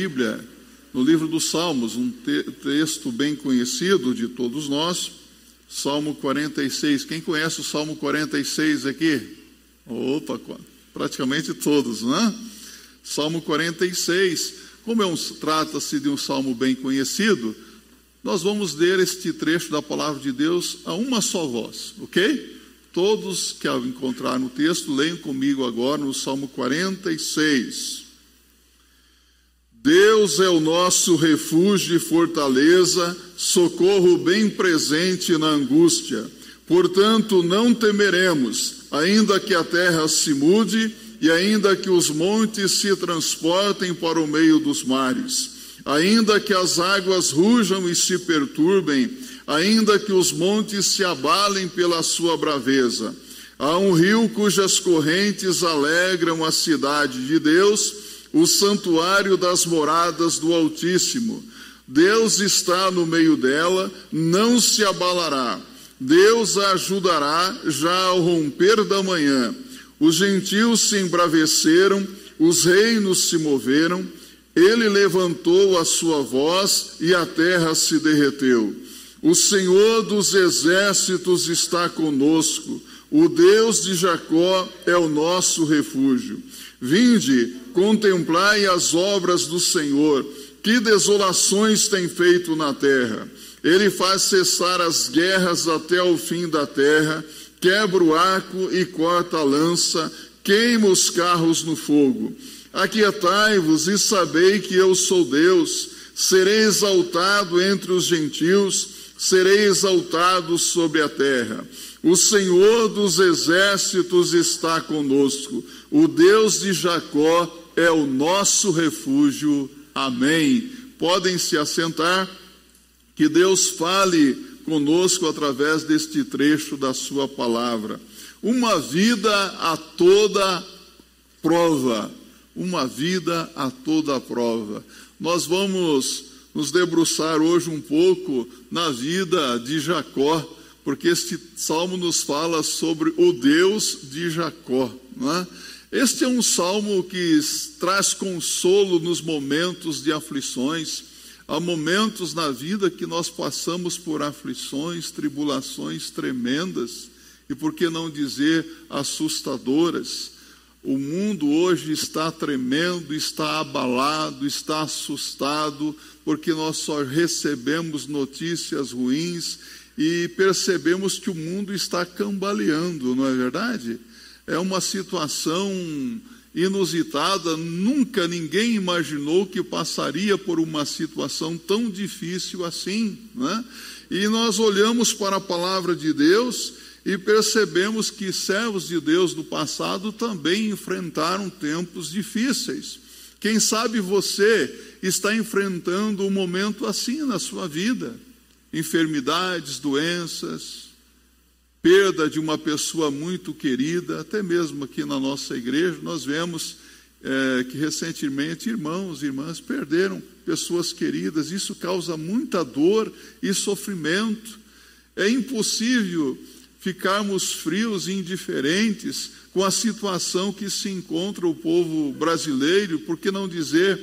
Bíblia, no livro dos Salmos, um te texto bem conhecido de todos nós, Salmo 46. Quem conhece o Salmo 46 aqui? Opa, praticamente todos, né? Salmo 46. Como é um, trata-se de um salmo bem conhecido, nós vamos ler este trecho da palavra de Deus a uma só voz, ok? Todos que ao encontrar no texto, leiam comigo agora no Salmo 46. Deus é o nosso refúgio e fortaleza, socorro bem presente na angústia. Portanto, não temeremos, ainda que a terra se mude e ainda que os montes se transportem para o meio dos mares ainda que as águas rujam e se perturbem, ainda que os montes se abalem pela sua braveza. Há um rio cujas correntes alegram a cidade de Deus, o santuário das moradas do Altíssimo. Deus está no meio dela, não se abalará. Deus a ajudará já ao romper da manhã. Os gentios se embraveceram, os reinos se moveram, ele levantou a sua voz e a terra se derreteu. O Senhor dos exércitos está conosco. O Deus de Jacó é o nosso refúgio. Vinde, contemplai as obras do Senhor. Que desolações tem feito na terra. Ele faz cessar as guerras até o fim da terra, quebra o arco e corta a lança, queima os carros no fogo. Aquietai-vos e sabei que eu sou Deus, serei exaltado entre os gentios, serei exaltado sobre a terra. O Senhor dos exércitos está conosco, o Deus de Jacó é o nosso refúgio. Amém. Podem se assentar, que Deus fale conosco através deste trecho da Sua palavra. Uma vida a toda prova uma vida a toda prova. Nós vamos nos debruçar hoje um pouco na vida de Jacó, porque este salmo nos fala sobre o Deus de Jacó. É? Este é um salmo que traz consolo nos momentos de aflições. Há momentos na vida que nós passamos por aflições, tribulações tremendas, e por que não dizer assustadoras. O mundo hoje está tremendo, está abalado, está assustado, porque nós só recebemos notícias ruins e percebemos que o mundo está cambaleando, não é verdade? É uma situação inusitada, nunca ninguém imaginou que passaria por uma situação tão difícil assim, né? E nós olhamos para a palavra de Deus e percebemos que servos de Deus do passado também enfrentaram tempos difíceis. Quem sabe você está enfrentando um momento assim na sua vida: enfermidades, doenças, perda de uma pessoa muito querida, até mesmo aqui na nossa igreja, nós vemos é, que recentemente irmãos e irmãs perderam pessoas queridas, isso causa muita dor e sofrimento. É impossível ficarmos frios e indiferentes com a situação que se encontra o povo brasileiro, por que não dizer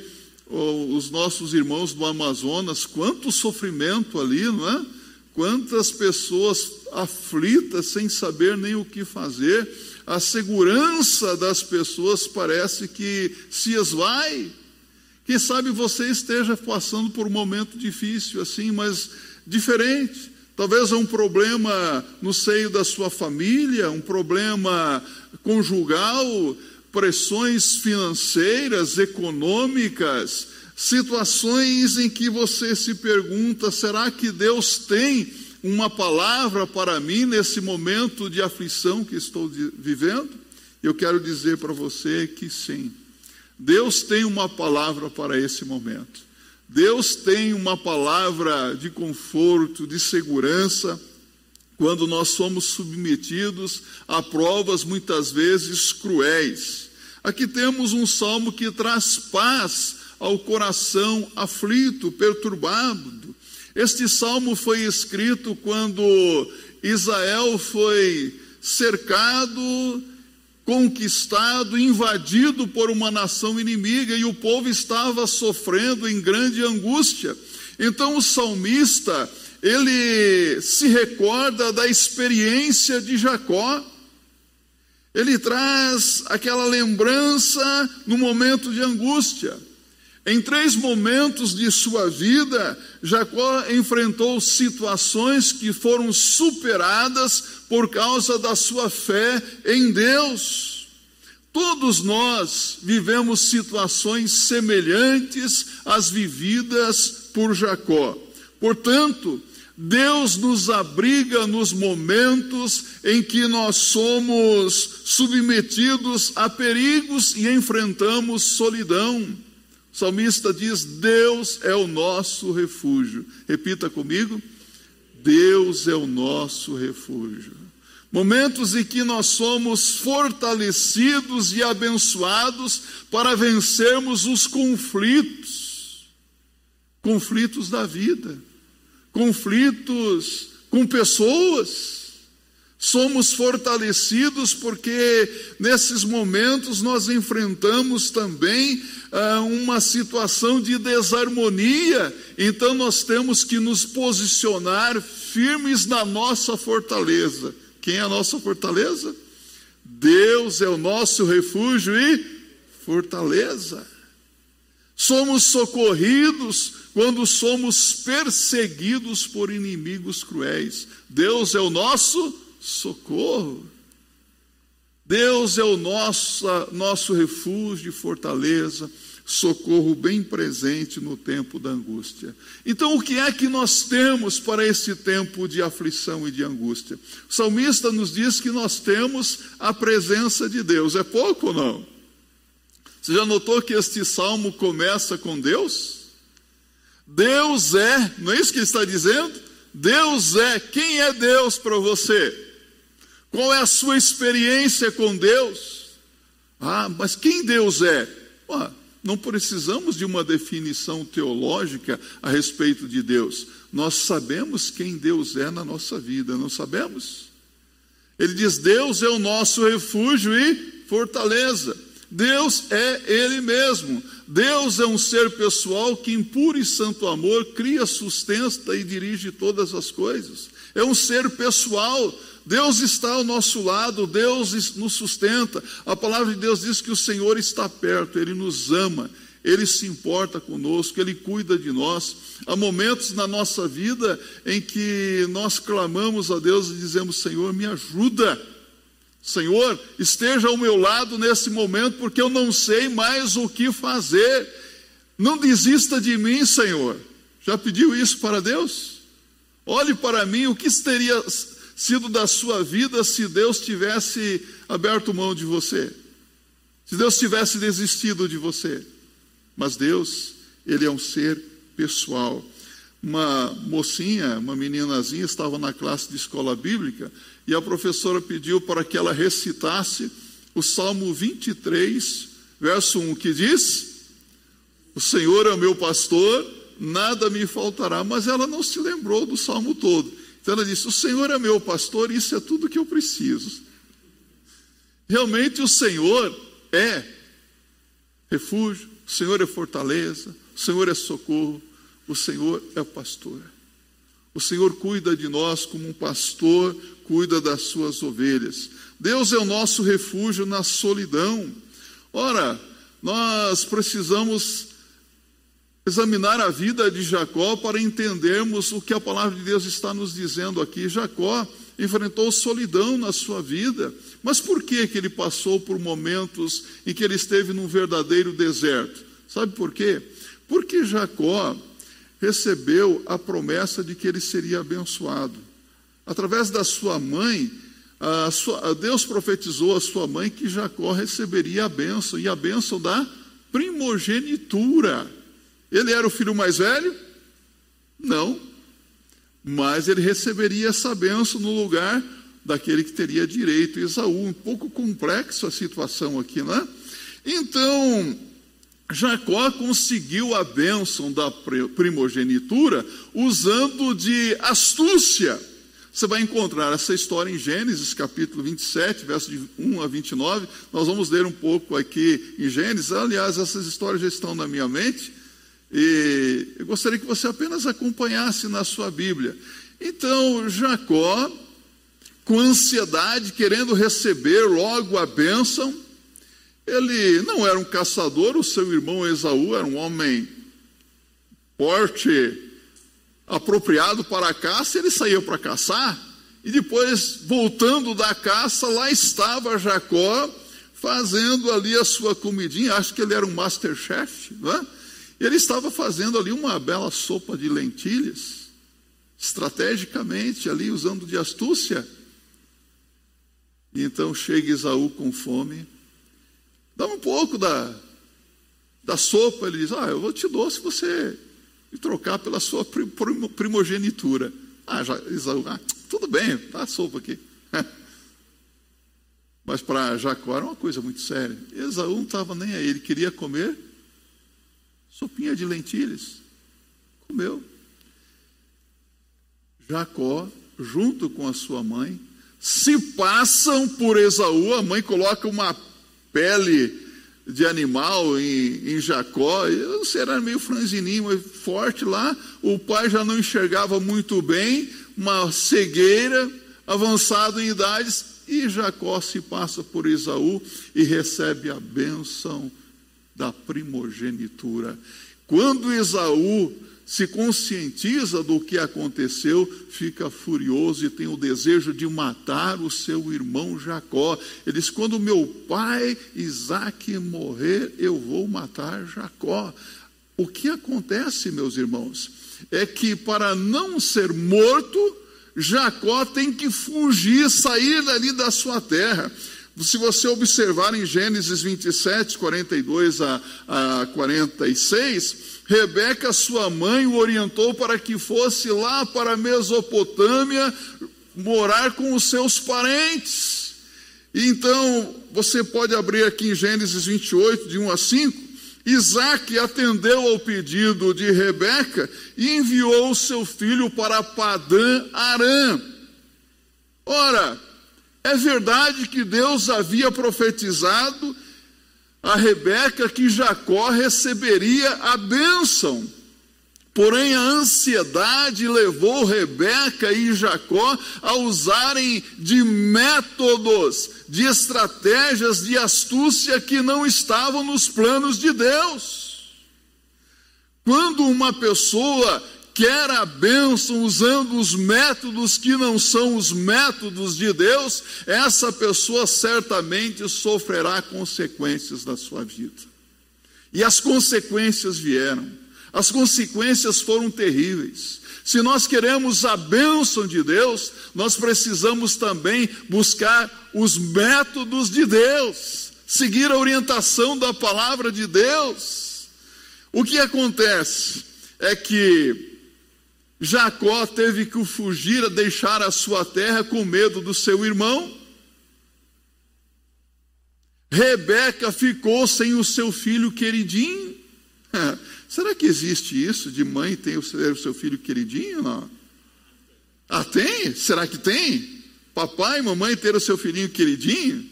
os nossos irmãos do Amazonas, quanto sofrimento ali, não é? Quantas pessoas aflitas sem saber nem o que fazer, a segurança das pessoas parece que se esvai. Quem sabe você esteja passando por um momento difícil assim, mas diferente. Talvez é um problema no seio da sua família, um problema conjugal, pressões financeiras, econômicas, situações em que você se pergunta: será que Deus tem uma palavra para mim nesse momento de aflição que estou vivendo? Eu quero dizer para você que sim. Deus tem uma palavra para esse momento. Deus tem uma palavra de conforto, de segurança, quando nós somos submetidos a provas muitas vezes cruéis. Aqui temos um salmo que traz paz ao coração aflito, perturbado. Este salmo foi escrito quando Israel foi cercado conquistado, invadido por uma nação inimiga e o povo estava sofrendo em grande angústia. Então o salmista, ele se recorda da experiência de Jacó. Ele traz aquela lembrança no momento de angústia. Em três momentos de sua vida, Jacó enfrentou situações que foram superadas por causa da sua fé em Deus. Todos nós vivemos situações semelhantes às vividas por Jacó. Portanto, Deus nos abriga nos momentos em que nós somos submetidos a perigos e enfrentamos solidão. O salmista diz: Deus é o nosso refúgio. Repita comigo: Deus é o nosso refúgio. Momentos em que nós somos fortalecidos e abençoados para vencermos os conflitos, conflitos da vida conflitos com pessoas. Somos fortalecidos porque nesses momentos nós enfrentamos também ah, uma situação de desarmonia, então nós temos que nos posicionar firmes na nossa fortaleza. Quem é a nossa fortaleza? Deus é o nosso refúgio e fortaleza. Somos socorridos quando somos perseguidos por inimigos cruéis. Deus é o nosso socorro. Deus é o nosso, nosso refúgio e fortaleza, socorro bem presente no tempo da angústia. Então, o que é que nós temos para esse tempo de aflição e de angústia? O salmista nos diz que nós temos a presença de Deus. É pouco ou não? Você já notou que este salmo começa com Deus? Deus é, não é isso que ele está dizendo? Deus é. Quem é Deus para você? Qual é a sua experiência com Deus? Ah, mas quem Deus é? Não precisamos de uma definição teológica a respeito de Deus. Nós sabemos quem Deus é na nossa vida, não sabemos? Ele diz: Deus é o nosso refúgio e fortaleza. Deus é Ele mesmo. Deus é um ser pessoal que, em puro e santo amor, cria, sustenta e dirige todas as coisas. É um ser pessoal. Deus está ao nosso lado, Deus nos sustenta. A palavra de Deus diz que o Senhor está perto, Ele nos ama, Ele se importa conosco, Ele cuida de nós. Há momentos na nossa vida em que nós clamamos a Deus e dizemos: Senhor, me ajuda. Senhor, esteja ao meu lado nesse momento, porque eu não sei mais o que fazer. Não desista de mim, Senhor. Já pediu isso para Deus? Olhe para mim, o que teria sido da sua vida se Deus tivesse aberto mão de você? Se Deus tivesse desistido de você? Mas Deus, Ele é um ser pessoal. Uma mocinha, uma meninazinha, estava na classe de escola bíblica e a professora pediu para que ela recitasse o Salmo 23, verso 1, que diz: O Senhor é o meu pastor, nada me faltará. Mas ela não se lembrou do salmo todo. Então ela disse: O Senhor é meu pastor, isso é tudo que eu preciso. Realmente o Senhor é refúgio, o Senhor é fortaleza, o Senhor é socorro, o Senhor é pastor. O Senhor cuida de nós como um pastor cuida das suas ovelhas. Deus é o nosso refúgio na solidão. Ora, nós precisamos examinar a vida de Jacó para entendermos o que a palavra de Deus está nos dizendo aqui. Jacó enfrentou solidão na sua vida, mas por que, que ele passou por momentos em que ele esteve num verdadeiro deserto? Sabe por quê? Porque Jacó recebeu a promessa de que ele seria abençoado. Através da sua mãe, a sua, Deus profetizou a sua mãe que Jacó receberia a bênção, e a bênção da primogenitura. Ele era o filho mais velho? Não. Mas ele receberia essa bênção no lugar daquele que teria direito, Esaú. Um pouco complexo a situação aqui, né? Então, Jacó conseguiu a bênção da primogenitura usando de astúcia Você vai encontrar essa história em Gênesis, capítulo 27, versos de 1 a 29. Nós vamos ler um pouco aqui em Gênesis. Aliás, essas histórias já estão na minha mente. E eu gostaria que você apenas acompanhasse na sua Bíblia. Então, Jacó, com ansiedade, querendo receber logo a bênção, ele não era um caçador, o seu irmão Esaú era um homem porte apropriado para a caça, ele saía para caçar, e depois, voltando da caça, lá estava Jacó fazendo ali a sua comidinha, acho que ele era um masterchef, não é? Ele estava fazendo ali uma bela sopa de lentilhas, estrategicamente ali, usando de astúcia. E então chega Esaú com fome, dá um pouco da, da sopa, ele diz, ah, eu vou te dou se você e trocar pela sua primogenitura. Ah, já, Isaú, ah, tudo bem, tá a sopa aqui. Mas para Jacó era uma coisa muito séria. Esaú não estava nem aí, ele queria comer sopinha de lentilhas. Comeu. Jacó, junto com a sua mãe, se passam por Esaú, a mãe coloca uma pele de animal em, em Jacó, eu era meio franzininho, mas forte lá, o pai já não enxergava muito bem, uma cegueira, avançado em idades, e Jacó se passa por Esaú e recebe a bênção da primogenitura. Quando Esaú se conscientiza do que aconteceu, fica furioso e tem o desejo de matar o seu irmão Jacó. Ele diz: Quando meu pai Isaac morrer, eu vou matar Jacó. O que acontece, meus irmãos, é que para não ser morto, Jacó tem que fugir, sair dali da sua terra. Se você observar em Gênesis 27, 42 a, a 46, Rebeca, sua mãe, o orientou para que fosse lá para a Mesopotâmia morar com os seus parentes. Então, você pode abrir aqui em Gênesis 28, de 1 a 5. Isaac atendeu ao pedido de Rebeca e enviou seu filho para Padã Arã. Ora, é verdade que Deus havia profetizado a Rebeca que Jacó receberia a bênção. Porém, a ansiedade levou Rebeca e Jacó a usarem de métodos, de estratégias de astúcia que não estavam nos planos de Deus. Quando uma pessoa quer a bênção usando os métodos que não são os métodos de Deus, essa pessoa certamente sofrerá consequências da sua vida. E as consequências vieram, as consequências foram terríveis. Se nós queremos a bênção de Deus, nós precisamos também buscar os métodos de Deus, seguir a orientação da palavra de Deus. O que acontece é que Jacó teve que fugir, deixar a sua terra com medo do seu irmão. Rebeca ficou sem o seu filho queridinho. Será que existe isso de mãe ter o seu filho queridinho? Não? Ah, tem? Será que tem? Papai e mamãe ter o seu filhinho queridinho?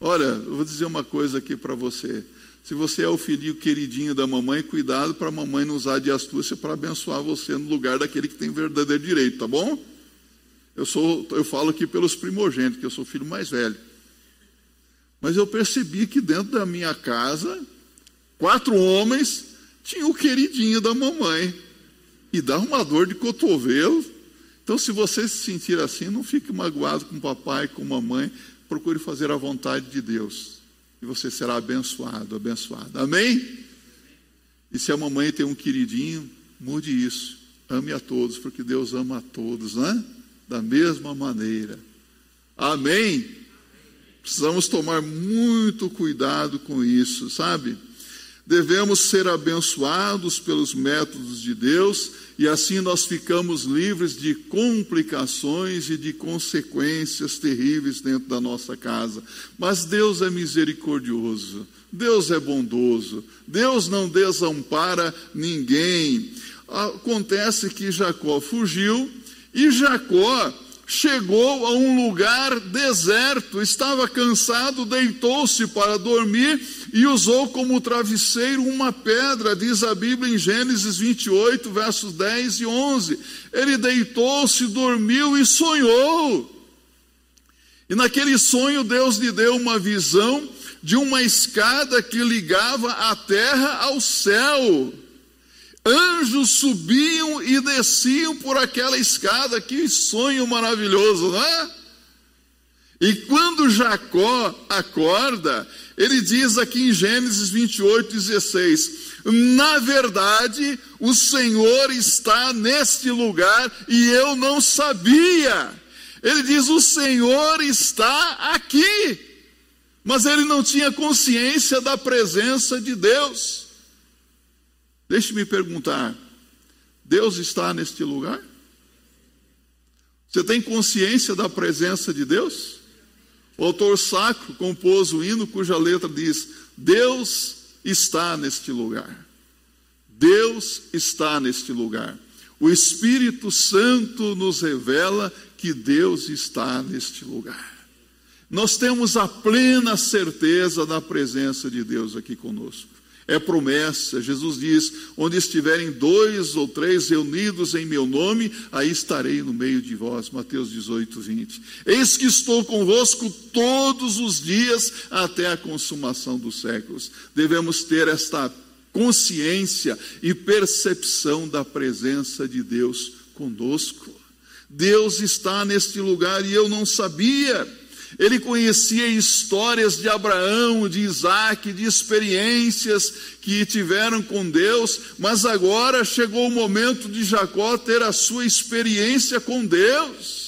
Olha, eu vou dizer uma coisa aqui para você. Se você é o filhinho queridinho da mamãe, cuidado para a mamãe não usar de astúcia para abençoar você no lugar daquele que tem verdadeiro direito, tá bom? Eu sou, eu falo aqui pelos primogênitos, que eu sou filho mais velho. Mas eu percebi que dentro da minha casa, quatro homens tinham o queridinho da mamãe. E dá uma dor de cotovelo. Então, se você se sentir assim, não fique magoado com o papai, com a mamãe. Procure fazer a vontade de Deus e você será abençoado, abençoada. Amém? E se a mamãe tem um queridinho, mude isso. Ame a todos, porque Deus ama a todos, né? Da mesma maneira. Amém? Precisamos tomar muito cuidado com isso, sabe? Devemos ser abençoados pelos métodos de Deus e assim nós ficamos livres de complicações e de consequências terríveis dentro da nossa casa. Mas Deus é misericordioso, Deus é bondoso, Deus não desampara ninguém. Acontece que Jacó fugiu e Jacó chegou a um lugar deserto, estava cansado, deitou-se para dormir e usou como travesseiro uma pedra, diz a Bíblia em Gênesis 28, versos 10 e 11. Ele deitou-se, dormiu e sonhou. E naquele sonho, Deus lhe deu uma visão de uma escada que ligava a terra ao céu. Anjos subiam e desciam por aquela escada, que sonho maravilhoso, não é? E quando Jacó acorda, ele diz aqui em Gênesis 28, 16: Na verdade, o Senhor está neste lugar e eu não sabia. Ele diz: O Senhor está aqui, mas ele não tinha consciência da presença de Deus. Deixe-me perguntar: Deus está neste lugar? Você tem consciência da presença de Deus? O autor sacro compôs o hino cuja letra diz: Deus está neste lugar. Deus está neste lugar. O Espírito Santo nos revela que Deus está neste lugar. Nós temos a plena certeza da presença de Deus aqui conosco é promessa. Jesus diz: onde estiverem dois ou três reunidos em meu nome, aí estarei no meio de vós. Mateus 18, 20. Eis que estou convosco todos os dias até a consumação dos séculos. Devemos ter esta consciência e percepção da presença de Deus conosco. Deus está neste lugar e eu não sabia. Ele conhecia histórias de Abraão, de Isaac, de experiências que tiveram com Deus, mas agora chegou o momento de Jacó ter a sua experiência com Deus.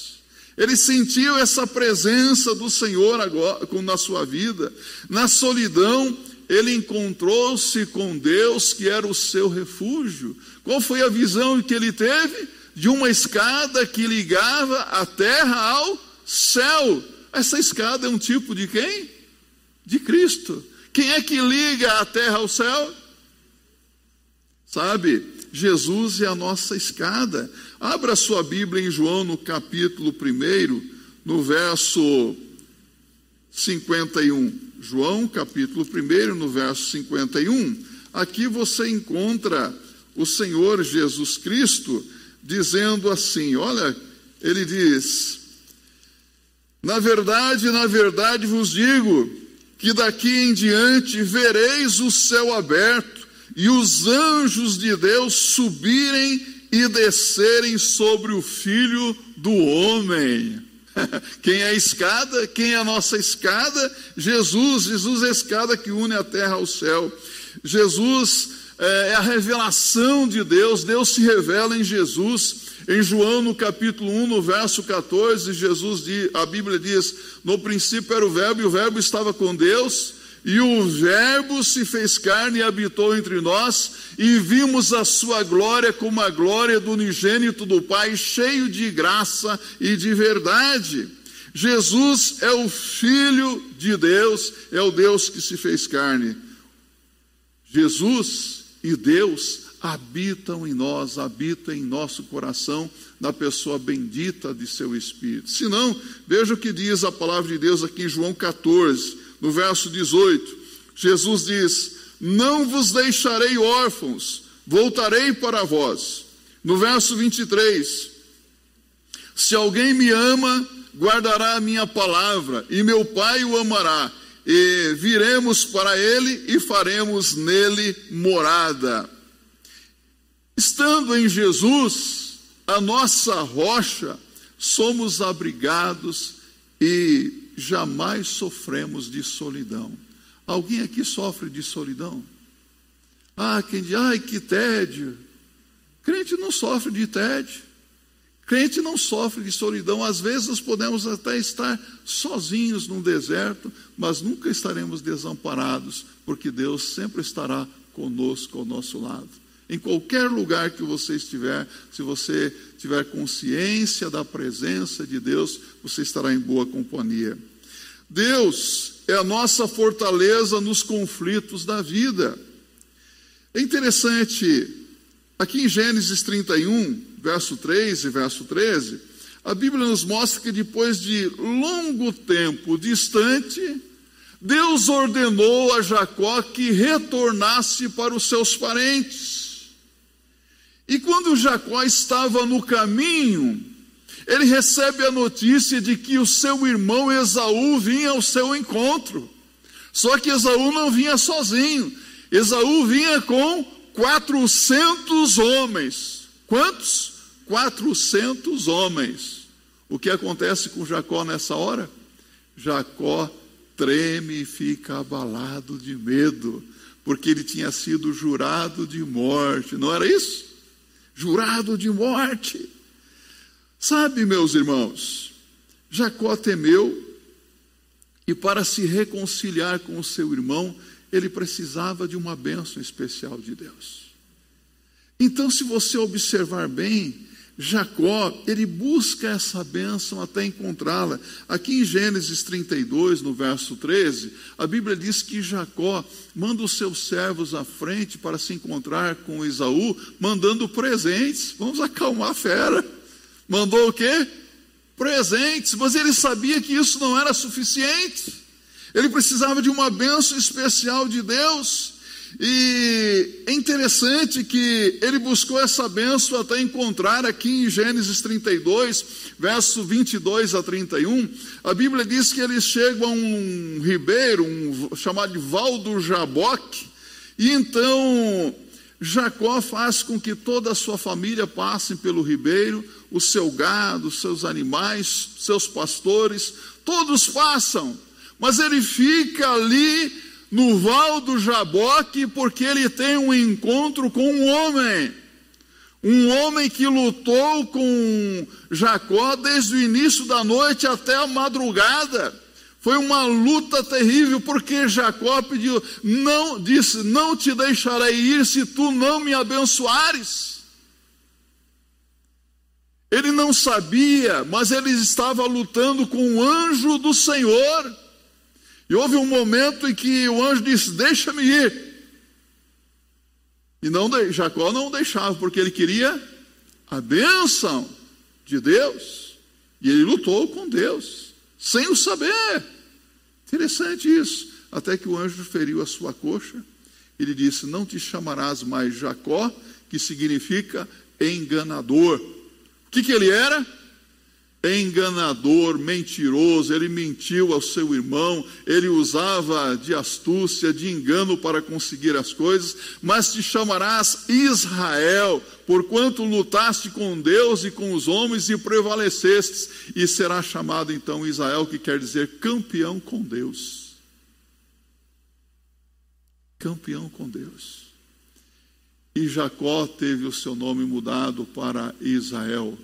Ele sentiu essa presença do Senhor agora na sua vida. Na solidão, ele encontrou-se com Deus, que era o seu refúgio. Qual foi a visão que ele teve? De uma escada que ligava a terra ao céu. Essa escada é um tipo de quem? De Cristo. Quem é que liga a terra ao céu? Sabe, Jesus é a nossa escada. Abra sua Bíblia em João no capítulo 1, no verso 51. João, capítulo 1, no verso 51. Aqui você encontra o Senhor Jesus Cristo dizendo assim: olha, ele diz: na verdade, na verdade vos digo que daqui em diante vereis o céu aberto e os anjos de Deus subirem e descerem sobre o filho do homem. Quem é a escada? Quem é a nossa escada? Jesus. Jesus é a escada que une a terra ao céu. Jesus é, é a revelação de Deus. Deus se revela em Jesus. Em João, no capítulo 1, no verso 14, Jesus diz, a Bíblia diz: No princípio era o Verbo, e o Verbo estava com Deus, e o Verbo se fez carne e habitou entre nós, e vimos a sua glória como a glória do unigênito do Pai, cheio de graça e de verdade. Jesus é o Filho de Deus, é o Deus que se fez carne. Jesus e Deus habitam em nós, habitam em nosso coração, na pessoa bendita de seu Espírito. Se não, veja o que diz a palavra de Deus aqui em João 14, no verso 18. Jesus diz: Não vos deixarei órfãos, voltarei para vós. No verso 23, se alguém me ama, guardará a minha palavra, e meu Pai o amará, e viremos para ele e faremos nele morada. Estando em Jesus, a nossa rocha, somos abrigados e jamais sofremos de solidão. Alguém aqui sofre de solidão? Ah, quem diz, ai que tédio. Crente não sofre de tédio. Crente não sofre de solidão. Às vezes nós podemos até estar sozinhos num deserto, mas nunca estaremos desamparados, porque Deus sempre estará conosco ao nosso lado. Em qualquer lugar que você estiver, se você tiver consciência da presença de Deus, você estará em boa companhia. Deus é a nossa fortaleza nos conflitos da vida. É interessante, aqui em Gênesis 31, verso 3 e verso 13, a Bíblia nos mostra que depois de longo tempo distante, Deus ordenou a Jacó que retornasse para os seus parentes. E quando Jacó estava no caminho, ele recebe a notícia de que o seu irmão Esaú vinha ao seu encontro. Só que Esaú não vinha sozinho. Esaú vinha com 400 homens. Quantos? 400 homens. O que acontece com Jacó nessa hora? Jacó treme e fica abalado de medo, porque ele tinha sido jurado de morte, não era isso? Jurado de morte. Sabe, meus irmãos, Jacó temeu e para se reconciliar com o seu irmão, ele precisava de uma bênção especial de Deus. Então, se você observar bem, Jacó, ele busca essa bênção até encontrá-la. Aqui em Gênesis 32, no verso 13, a Bíblia diz que Jacó manda os seus servos à frente para se encontrar com Esaú, mandando presentes. Vamos acalmar a fera. Mandou o quê? Presentes, mas ele sabia que isso não era suficiente. Ele precisava de uma bênção especial de Deus. E é interessante que ele buscou essa benção até encontrar aqui em Gênesis 32, verso 22 a 31. A Bíblia diz que eles chegam a um ribeiro, um, chamado de Val do Jaboque, e então Jacó faz com que toda a sua família passe pelo ribeiro, o seu gado, seus animais, seus pastores, todos passam, mas ele fica ali no Val do Jaboque, porque ele tem um encontro com um homem. Um homem que lutou com Jacó desde o início da noite até a madrugada. Foi uma luta terrível, porque Jacó pediu, não, disse: Não te deixarei ir se tu não me abençoares. Ele não sabia, mas ele estava lutando com o anjo do Senhor. E houve um momento em que o anjo disse: Deixa-me ir. E não, Jacó não deixava, porque ele queria a bênção de Deus. E ele lutou com Deus, sem o saber. Interessante isso. Até que o anjo feriu a sua coxa. Ele disse: Não te chamarás mais Jacó, que significa enganador. O que, que ele era? Enganador, mentiroso, ele mentiu ao seu irmão, ele usava de astúcia, de engano para conseguir as coisas, mas te chamarás Israel, porquanto lutaste com Deus e com os homens e prevalecestes, e será chamado então Israel, que quer dizer campeão com Deus. Campeão com Deus. E Jacó teve o seu nome mudado para Israel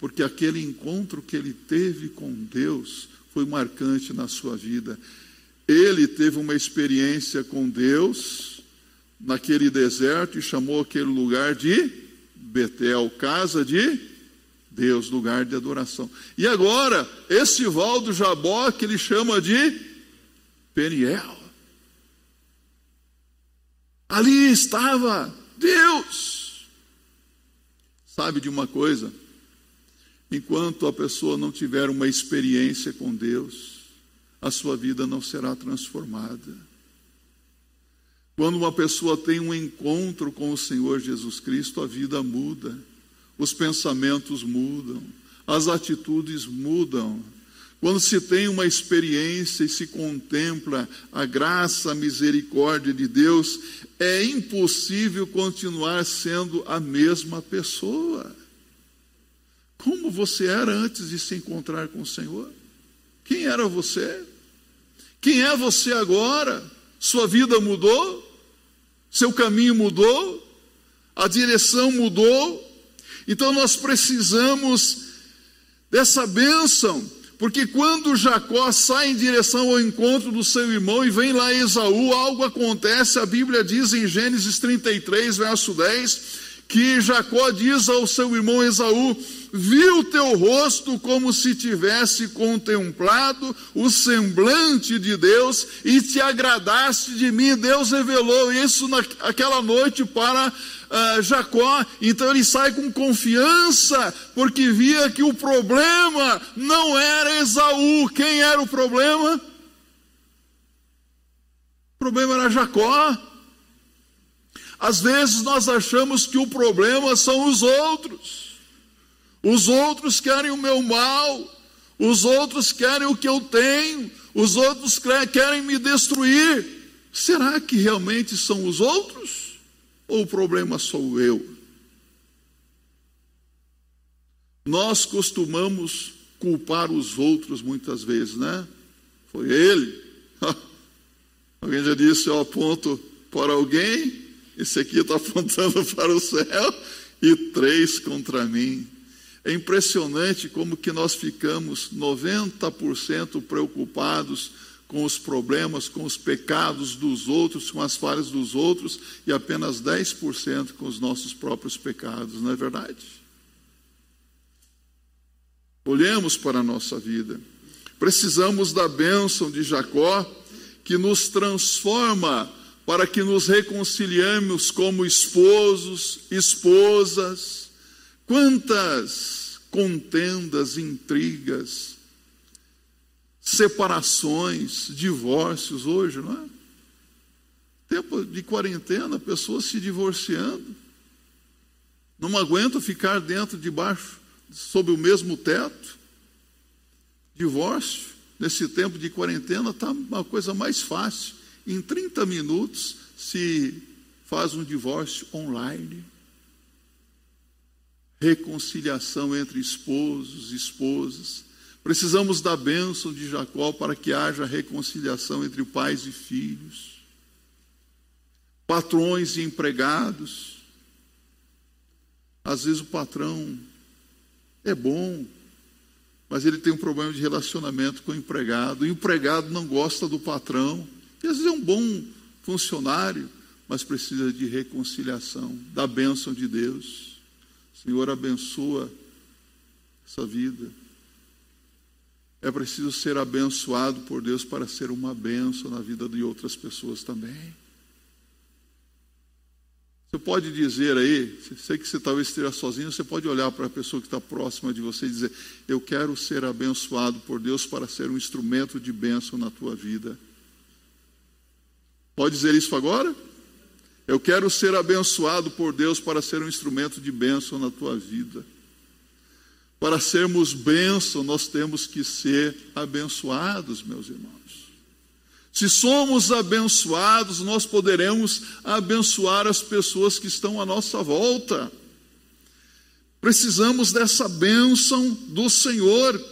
porque aquele encontro que ele teve com Deus foi marcante na sua vida. Ele teve uma experiência com Deus naquele deserto e chamou aquele lugar de Betel, casa de Deus, lugar de adoração. E agora, esse val do Jabó que ele chama de Peniel. Ali estava Deus. Sabe de uma coisa? Enquanto a pessoa não tiver uma experiência com Deus, a sua vida não será transformada. Quando uma pessoa tem um encontro com o Senhor Jesus Cristo, a vida muda, os pensamentos mudam, as atitudes mudam. Quando se tem uma experiência e se contempla a graça, a misericórdia de Deus, é impossível continuar sendo a mesma pessoa. Como você era antes de se encontrar com o Senhor? Quem era você? Quem é você agora? Sua vida mudou? Seu caminho mudou? A direção mudou? Então nós precisamos dessa bênção, porque quando Jacó sai em direção ao encontro do seu irmão e vem lá Esaú, algo acontece, a Bíblia diz em Gênesis 33, verso 10, que Jacó diz ao seu irmão Esaú: vi o teu rosto como se tivesse contemplado o semblante de Deus e te agradaste de mim. Deus revelou isso naquela noite para uh, Jacó. Então ele sai com confiança, porque via que o problema não era Esaú. Quem era o problema? O problema era Jacó. Às vezes nós achamos que o problema são os outros. Os outros querem o meu mal, os outros querem o que eu tenho, os outros querem me destruir. Será que realmente são os outros? Ou o problema sou eu? Nós costumamos culpar os outros muitas vezes, né? Foi ele. Alguém já disse, eu aponto para alguém esse aqui está apontando para o céu e três contra mim. É impressionante como que nós ficamos 90% preocupados com os problemas, com os pecados dos outros, com as falhas dos outros e apenas 10% com os nossos próprios pecados, não é verdade? Olhemos para a nossa vida. Precisamos da bênção de Jacó que nos transforma para que nos reconciliemos como esposos, esposas. Quantas contendas, intrigas, separações, divórcios hoje, não é? Tempo de quarentena, pessoas se divorciando. Não aguentam ficar dentro, debaixo, sob o mesmo teto. Divórcio, nesse tempo de quarentena, está uma coisa mais fácil. Em 30 minutos se faz um divórcio online. Reconciliação entre esposos e esposas. Precisamos da bênção de Jacó para que haja reconciliação entre pais e filhos, patrões e empregados. Às vezes o patrão é bom, mas ele tem um problema de relacionamento com o empregado. O empregado não gosta do patrão. E às vezes é um bom funcionário, mas precisa de reconciliação, da bênção de Deus. Senhor, abençoa essa vida. É preciso ser abençoado por Deus para ser uma bênção na vida de outras pessoas também. Você pode dizer aí, sei que você talvez esteja sozinho, você pode olhar para a pessoa que está próxima de você e dizer: Eu quero ser abençoado por Deus para ser um instrumento de bênção na tua vida. Pode dizer isso agora? Eu quero ser abençoado por Deus para ser um instrumento de bênção na tua vida. Para sermos bênção, nós temos que ser abençoados, meus irmãos. Se somos abençoados, nós poderemos abençoar as pessoas que estão à nossa volta. Precisamos dessa bênção do Senhor.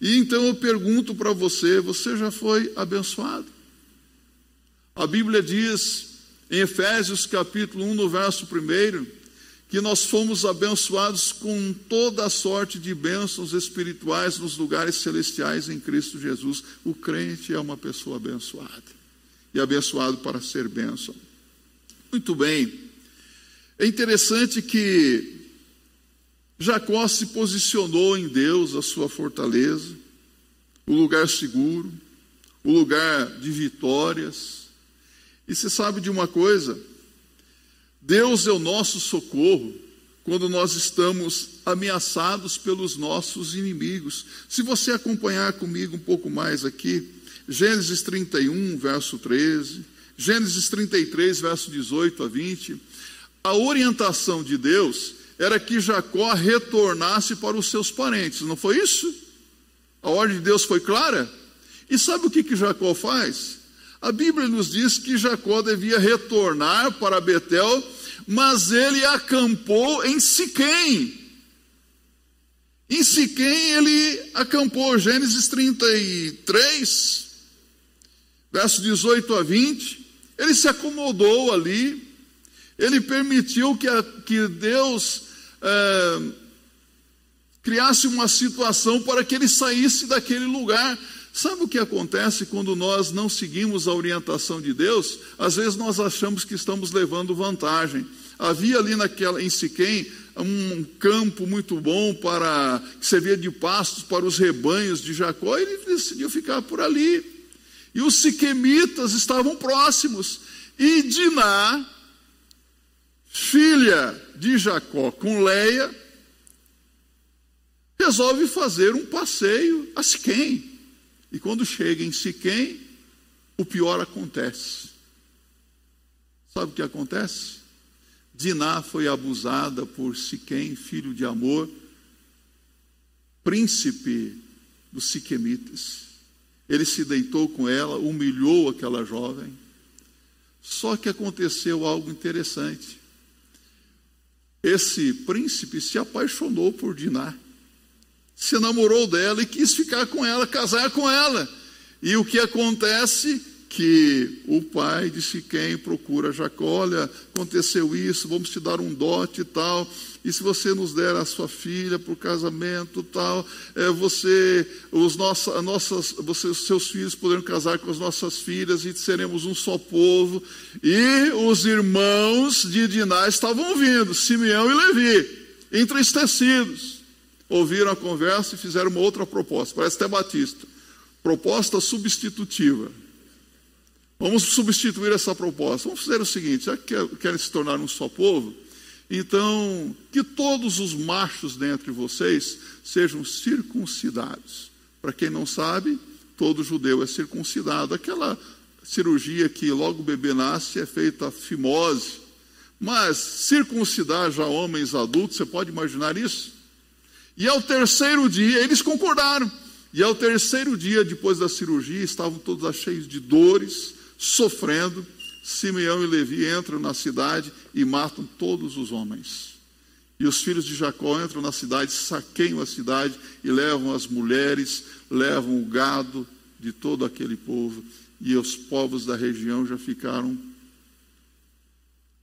E então eu pergunto para você: você já foi abençoado? A Bíblia diz em Efésios capítulo 1, no verso 1, que nós fomos abençoados com toda a sorte de bênçãos espirituais nos lugares celestiais em Cristo Jesus. O crente é uma pessoa abençoada e abençoado para ser bênção. Muito bem. É interessante que Jacó se posicionou em Deus, a sua fortaleza, o lugar seguro, o lugar de vitórias, e se sabe de uma coisa? Deus é o nosso socorro quando nós estamos ameaçados pelos nossos inimigos. Se você acompanhar comigo um pouco mais aqui, Gênesis 31, verso 13, Gênesis 33, verso 18 a 20, a orientação de Deus era que Jacó retornasse para os seus parentes, não foi isso? A ordem de Deus foi clara? E sabe o que, que Jacó faz? A Bíblia nos diz que Jacó devia retornar para Betel, mas ele acampou em Siquém. Em Siquém ele acampou, Gênesis 33, verso 18 a 20. Ele se acomodou ali, ele permitiu que, a, que Deus é, criasse uma situação para que ele saísse daquele lugar. Sabe o que acontece quando nós não seguimos a orientação de Deus? Às vezes nós achamos que estamos levando vantagem. Havia ali naquela, em Siquém um campo muito bom para que servia de pastos para os rebanhos de Jacó, e ele decidiu ficar por ali. E os siquemitas estavam próximos. E Diná, filha de Jacó com Leia, resolve fazer um passeio a Siquém. E quando chega em Siquém, o pior acontece. Sabe o que acontece? Diná foi abusada por Siquém, filho de Amor, príncipe dos Siquemitas. Ele se deitou com ela, humilhou aquela jovem. Só que aconteceu algo interessante. Esse príncipe se apaixonou por Diná, se namorou dela e quis ficar com ela, casar com ela. E o que acontece? que o pai de Siquém procura Jacó, olha, aconteceu isso, vamos te dar um dote e tal, e se você nos der a sua filha por casamento tal, é, você, os nossa, nossas, você, os seus filhos poderão casar com as nossas filhas e seremos um só povo. E os irmãos de Diná estavam vindo, Simeão e Levi, entristecidos. Ouviram a conversa e fizeram uma outra proposta, parece até Batista. Proposta substitutiva. Vamos substituir essa proposta. Vamos fazer o seguinte: já que querem se tornar um só povo, então que todos os machos dentre vocês sejam circuncidados. Para quem não sabe, todo judeu é circuncidado. Aquela cirurgia que logo o bebê nasce é feita a fimose. Mas circuncidar já homens adultos, você pode imaginar isso? E ao terceiro dia, eles concordaram. E ao terceiro dia, depois da cirurgia, estavam todos cheios de dores, sofrendo, Simeão e Levi entram na cidade e matam todos os homens. E os filhos de Jacó entram na cidade, saqueiam a cidade e levam as mulheres, levam o gado de todo aquele povo. E os povos da região já ficaram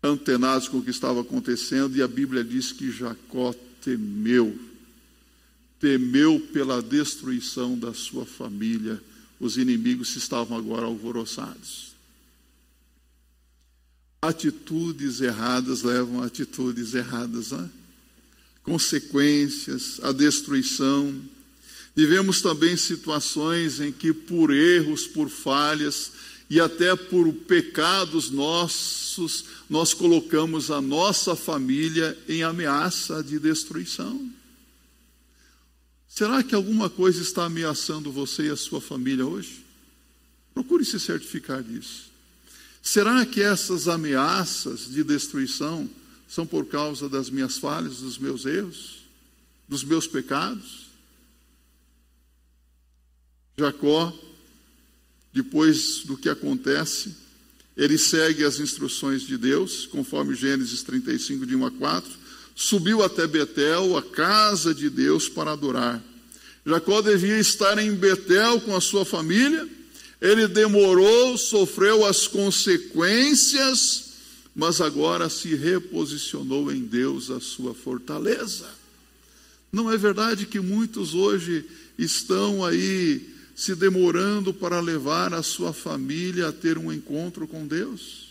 antenados com o que estava acontecendo. E a Bíblia diz que Jacó temeu, temeu pela destruição da sua família os inimigos estavam agora alvoroçados. Atitudes erradas levam a atitudes erradas, né? consequências, a destruição. Vivemos também situações em que, por erros, por falhas e até por pecados nossos, nós colocamos a nossa família em ameaça de destruição. Será que alguma coisa está ameaçando você e a sua família hoje? Procure se certificar disso. Será que essas ameaças de destruição são por causa das minhas falhas, dos meus erros, dos meus pecados? Jacó, depois do que acontece, ele segue as instruções de Deus, conforme Gênesis 35, de 1 a 4 subiu até Betel, a casa de Deus, para adorar. Jacó devia estar em Betel com a sua família, ele demorou, sofreu as consequências, mas agora se reposicionou em Deus, a sua fortaleza. Não é verdade que muitos hoje estão aí se demorando para levar a sua família a ter um encontro com Deus?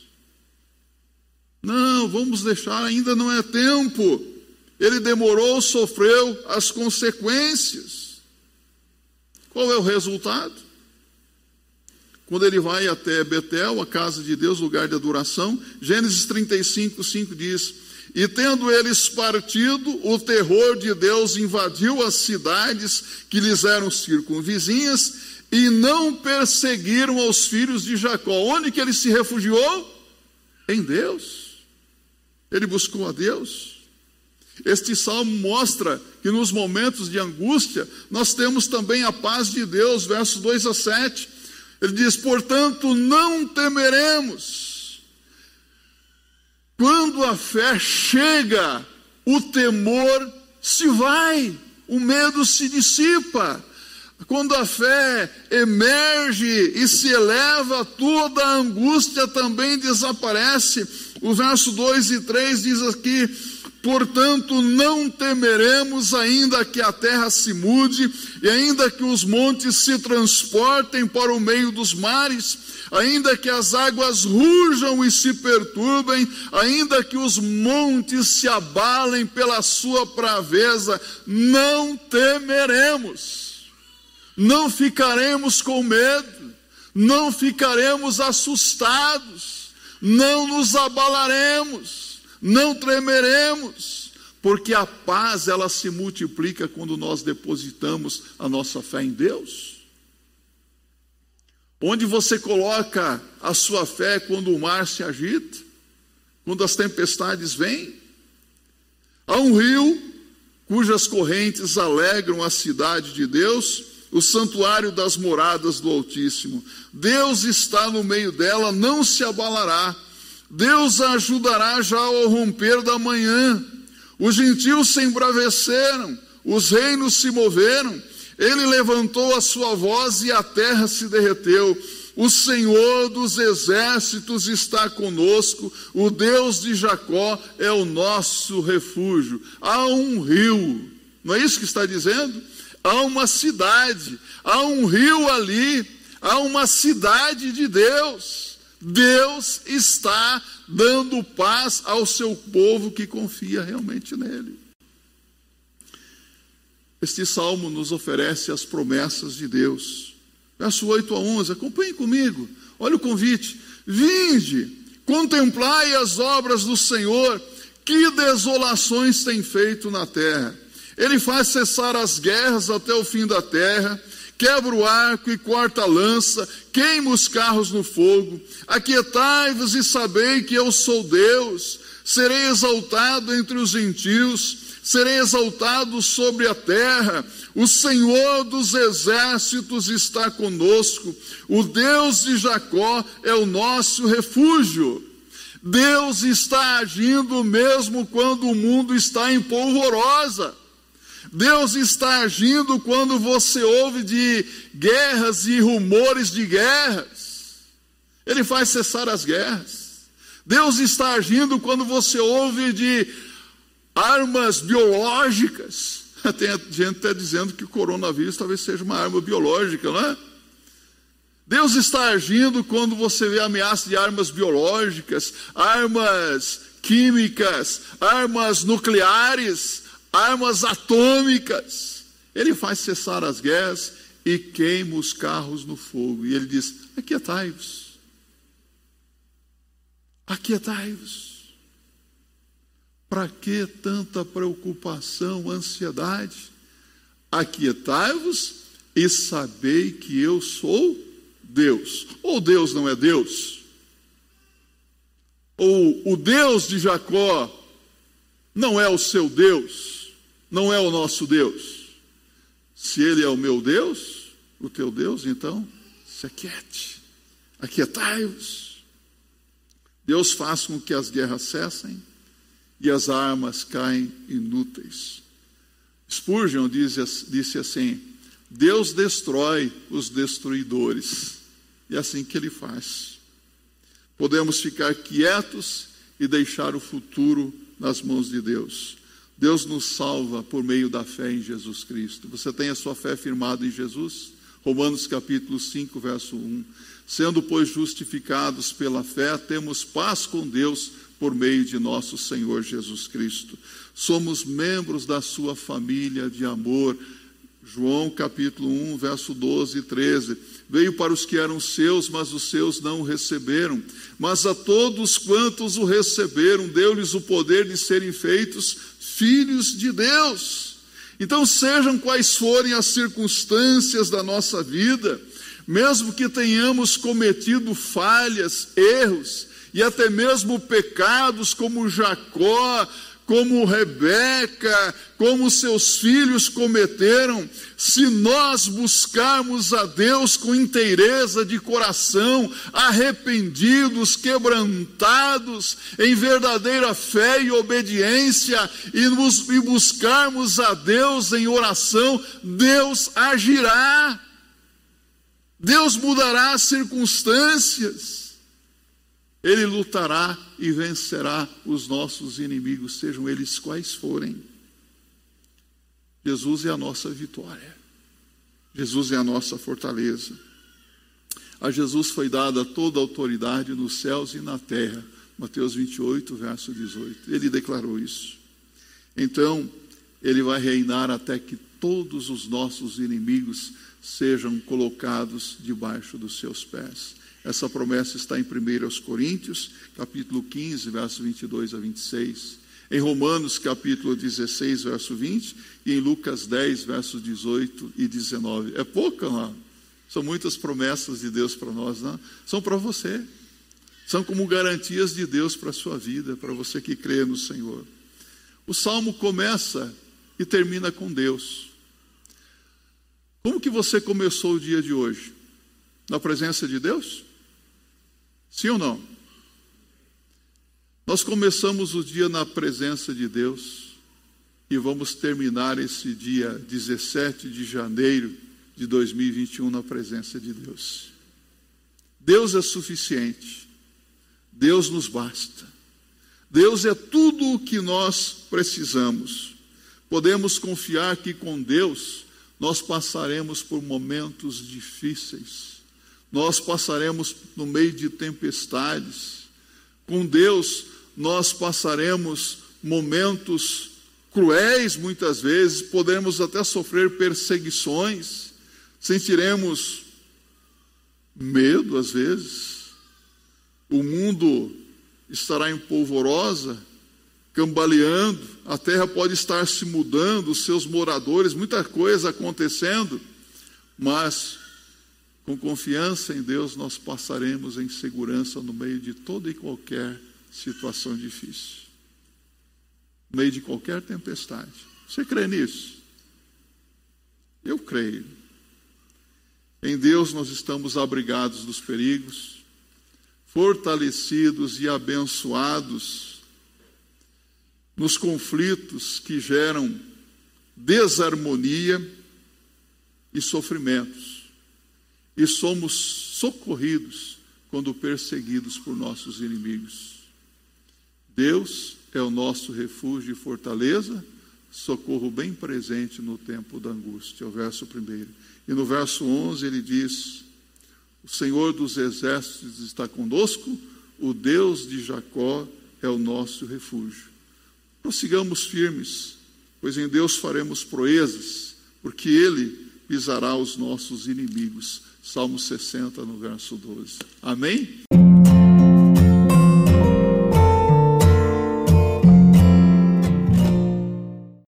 Não, vamos deixar, ainda não é tempo. Ele demorou, sofreu as consequências. Qual é o resultado? Quando ele vai até Betel, a casa de Deus, lugar de adoração, Gênesis 35, 5 diz: E tendo eles partido, o terror de Deus invadiu as cidades que lhes eram circunvizinhas, e não perseguiram aos filhos de Jacó. Onde que ele se refugiou? Em Deus. Ele buscou a Deus. Este salmo mostra que nos momentos de angústia nós temos também a paz de Deus, versos 2 a 7. Ele diz: Portanto, não temeremos. Quando a fé chega, o temor se vai, o medo se dissipa. Quando a fé emerge e se eleva, toda a angústia também desaparece. O verso 2 e 3 diz aqui: Portanto, não temeremos, ainda que a terra se mude, e ainda que os montes se transportem para o meio dos mares, ainda que as águas rujam e se perturbem, ainda que os montes se abalem pela sua braveza, não temeremos, não ficaremos com medo, não ficaremos assustados, não nos abalaremos não tremeremos, porque a paz ela se multiplica quando nós depositamos a nossa fé em Deus. Onde você coloca a sua fé quando o mar se agita, quando as tempestades vêm? Há um rio cujas correntes alegram a cidade de Deus, o santuário das moradas do Altíssimo. Deus está no meio dela, não se abalará Deus a ajudará já ao romper da manhã. Os gentios se embraveceram, os reinos se moveram. Ele levantou a sua voz e a terra se derreteu. O Senhor dos exércitos está conosco, o Deus de Jacó é o nosso refúgio. Há um rio, não é isso que está dizendo? Há uma cidade, há um rio ali, há uma cidade de Deus. Deus está dando paz ao seu povo que confia realmente nele. Este salmo nos oferece as promessas de Deus. Verso 8 a 11, acompanhe comigo. Olha o convite. Vinde, contemplai as obras do Senhor, que desolações tem feito na terra. Ele faz cessar as guerras até o fim da terra quebra o arco e corta a lança, queima os carros no fogo. Aquietai-vos e sabei que eu sou Deus. Serei exaltado entre os gentios, serei exaltado sobre a terra. O Senhor dos exércitos está conosco. O Deus de Jacó é o nosso refúgio. Deus está agindo mesmo quando o mundo está em polvorosa. Deus está agindo quando você ouve de guerras e rumores de guerras. Ele faz cessar as guerras. Deus está agindo quando você ouve de armas biológicas. Tem gente até dizendo que o coronavírus talvez seja uma arma biológica, não é? Deus está agindo quando você vê ameaça de armas biológicas, armas químicas, armas nucleares, armas atômicas. Ele faz cessar as guerras e queima os carros no fogo. E ele diz: Aquietai-vos. Aquietai-vos. Para que tanta preocupação, ansiedade? Aquietai-vos e sabei que eu sou Deus. Ou Deus não é Deus? Ou o Deus de Jacó não é o seu Deus? Não é o nosso Deus. Se Ele é o meu Deus, o teu Deus, então se aquiete, aquietai-vos. Deus faz com que as guerras cessem e as armas caem inúteis. Spurgeon disse assim: Deus destrói os destruidores, e é assim que ele faz. Podemos ficar quietos e deixar o futuro nas mãos de Deus. Deus nos salva por meio da fé em Jesus Cristo. Você tem a sua fé firmada em Jesus? Romanos capítulo 5, verso 1. Sendo, pois, justificados pela fé, temos paz com Deus por meio de nosso Senhor Jesus Cristo. Somos membros da sua família de amor. João capítulo 1, verso 12 e 13. Veio para os que eram seus, mas os seus não o receberam. Mas a todos quantos o receberam, deu-lhes o poder de serem feitos filhos de Deus. Então, sejam quais forem as circunstâncias da nossa vida, mesmo que tenhamos cometido falhas, erros e até mesmo pecados como Jacó, como Rebeca, como seus filhos cometeram, se nós buscarmos a Deus com inteireza de coração, arrependidos, quebrantados, em verdadeira fé e obediência, e, nos, e buscarmos a Deus em oração, Deus agirá, Deus mudará as circunstâncias. Ele lutará e vencerá os nossos inimigos, sejam eles quais forem. Jesus é a nossa vitória. Jesus é a nossa fortaleza. A Jesus foi dada toda a autoridade nos céus e na terra. Mateus 28, verso 18. Ele declarou isso. Então, ele vai reinar até que todos os nossos inimigos sejam colocados debaixo dos seus pés. Essa promessa está em 1 Coríntios, capítulo 15, verso 22 a 26. Em Romanos, capítulo 16, verso 20. E em Lucas 10, versos 18 e 19. É pouca, não? São muitas promessas de Deus para nós, não? São para você. São como garantias de Deus para a sua vida, para você que crê no Senhor. O salmo começa e termina com Deus. Como que você começou o dia de hoje? Na presença de Deus? Sim ou não? Nós começamos o dia na presença de Deus e vamos terminar esse dia 17 de janeiro de 2021 na presença de Deus. Deus é suficiente. Deus nos basta. Deus é tudo o que nós precisamos. Podemos confiar que com Deus nós passaremos por momentos difíceis, nós passaremos no meio de tempestades. Com Deus, nós passaremos momentos cruéis muitas vezes, podemos até sofrer perseguições, sentiremos medo às vezes. O mundo estará em polvorosa, cambaleando, a terra pode estar se mudando, os seus moradores, muita coisa acontecendo, mas com confiança em Deus nós passaremos em segurança no meio de toda e qualquer situação difícil, no meio de qualquer tempestade. Você crê nisso? Eu creio. Em Deus nós estamos abrigados dos perigos, fortalecidos e abençoados nos conflitos que geram desarmonia e sofrimentos, e somos socorridos quando perseguidos por nossos inimigos. Deus é o nosso refúgio e fortaleza, socorro bem presente no tempo da angústia. É o verso primeiro. E no verso 11 ele diz: O Senhor dos exércitos está conosco, o Deus de Jacó é o nosso refúgio. Prossigamos firmes, pois em Deus faremos proezas, porque Ele pisará os nossos inimigos. Salmo 60, no verso 12. Amém?